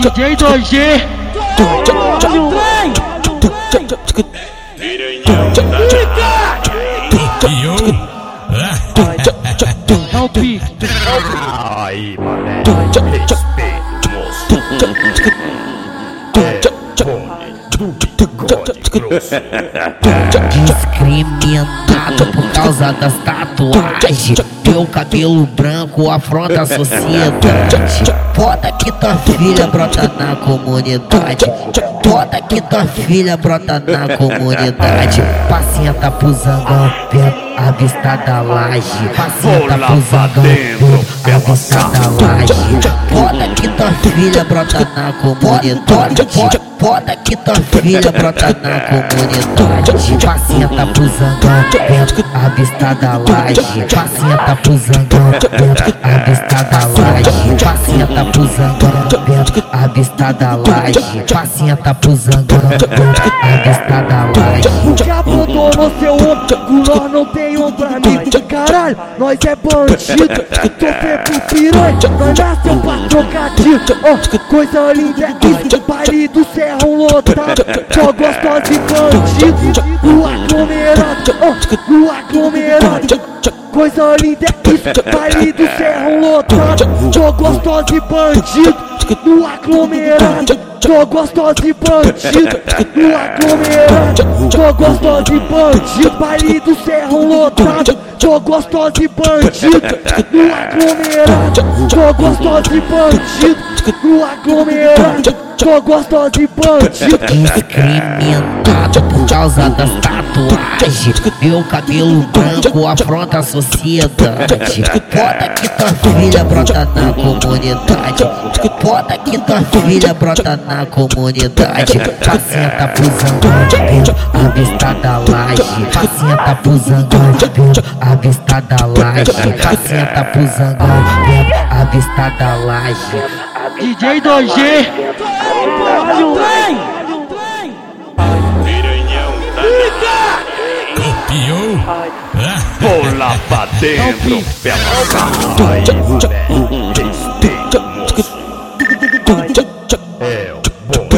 DJ 2G. É o pique. Aí, mané, respeito, moço. Discriminado por causa das tatuagens Teu cabelo branco afronta a sociedade. Foda que tua filha brota na comunidade. Foda que tua filha brota na comunidade. Pacienta pro zangão, a vista da laje. Pacienta pro zangão, a vista da laje. Foda que tua filha brota na comunidade. Foda que tua filha brota na comunidade. Pacienta pro zangão, vendo a vista da laje. Pacienta pro zangão, vendo a vista da laje. Pacienta pro zangão, vendo a vista da laje. Pacienta pro zangão, vendo a vista da laje. O aprontou no seu nós não tem ombro amigo Caralho, nós é bandido, tô feito piranha Nós nasceu pra trocar tiro, oh, coisa linda é isso Baile do Serrão lotado, só gostosa e bandido No aglomerado, no aglomerado Coisa linda é isso, baile do Serrão lotado Só gostosa e bandido No aglomerado Só gostosa e bandido No aglomerado Só gostosa e bandido Baile do Serrão lotado Só gostosa e bandido No aglomerado Só gostosa e bandido No aglomerado Só gostosa e bandido Discriminado por causa das tatuagens Meu cabelo branco afronta a sociedade. Foda que tua filha brota na comunidade. Foda que tua filha brota na comunidade. Pacienta pro vendo a vista da laje. Pacienta pro vendo a vista da laje. Pacienta pro vendo a vista da laje DJ 2G Piranhão Copiou? Vou lá pra dentro, pela Aí, moleque, respeito, moço. É o bom.